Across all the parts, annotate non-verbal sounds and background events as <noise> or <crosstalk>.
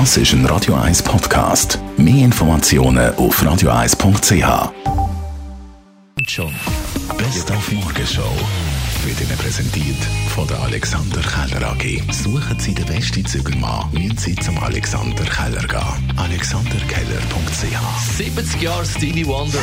Das ist ein Radio 1 Podcast. Mehr Informationen auf radio1.ch. Schon. Best auf Morgenshow wird Ihnen präsentiert von der Alexander Keller AG. Suchen Sie den besten Zügelmann, müssen Sie zum Alexander Keller gehen. AlexanderKeller.ch 70 Jahre Stevie Wonder.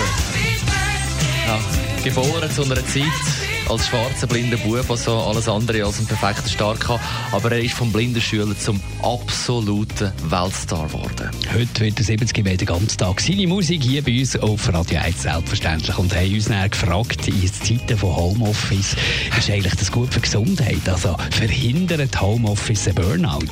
Ja, geboren zu einer Zeit als schwarzer blinder Bub, was so alles andere als ein perfekter Start hatte. Aber er ist vom blinden Schüler zum absoluten Weltstar geworden. Heute wird er 70 Meter den ganzen Tag seine Musik hier bei uns auf Radio 1 selbstverständlich und haben uns dann gefragt, in Zeiten von Homeoffice, ist eigentlich das gut für die Gesundheit? Also verhindert Homeoffice ein Burnout? <laughs>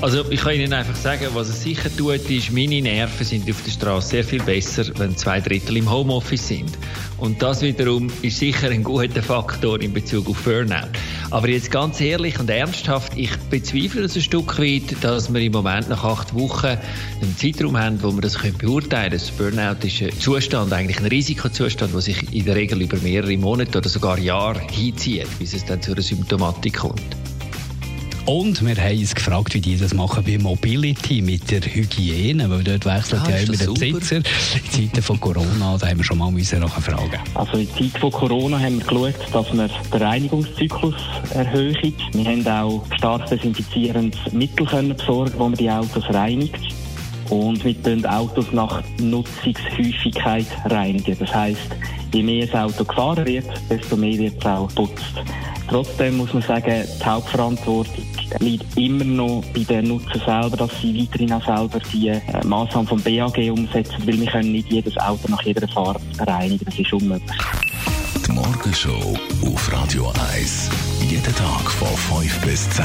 Also ich kann Ihnen einfach sagen, was es sicher tut, ist, meine Nerven sind auf der Straße sehr viel besser, wenn zwei Drittel im Homeoffice sind. Und das wiederum ist sicher ein guter Faktor in Bezug auf Burnout. Aber jetzt ganz ehrlich und ernsthaft, ich bezweifle es ein Stück weit, dass wir im Moment nach acht Wochen einen Zeitraum haben, wo wir das beurteilen können. Burnout ist ein Zustand, eigentlich ein Risikozustand, der sich in der Regel über mehrere Monate oder sogar Jahre hinzieht, bis es dann zu einer Symptomatik kommt. Und wir haben uns gefragt, wie die das machen bei Mobility mit der Hygiene, weil dort wechselt Ah, ja ist immer der? Besitzer. In Zeiten von Corona, da haben wir schon mal müssen nachfragen. Also in der Zeit von Corona haben wir geschaut, dass wir den Reinigungszyklus erhöhen. Wir haben auch stark desinfizierendes Mittel können besorgen, wo man die Autos reinigt. Und wir tun Autos nach Nutzungshäufigkeit reinigen. Das heisst, je mehr das Auto gefahren wird, desto mehr wird es auch geputzt. Trotzdem muss man sagen, die Hauptverantwortung liegt immer noch bei den Nutzer selber, dass sie weiterhin auch selber die äh, vom BAG umsetzen, weil wir können nicht jedes Auto nach jeder Fahrt reinigen. Das ist unmöglich. Die Morgenshow auf Radio 1. Jeden Tag von 5 bis 10.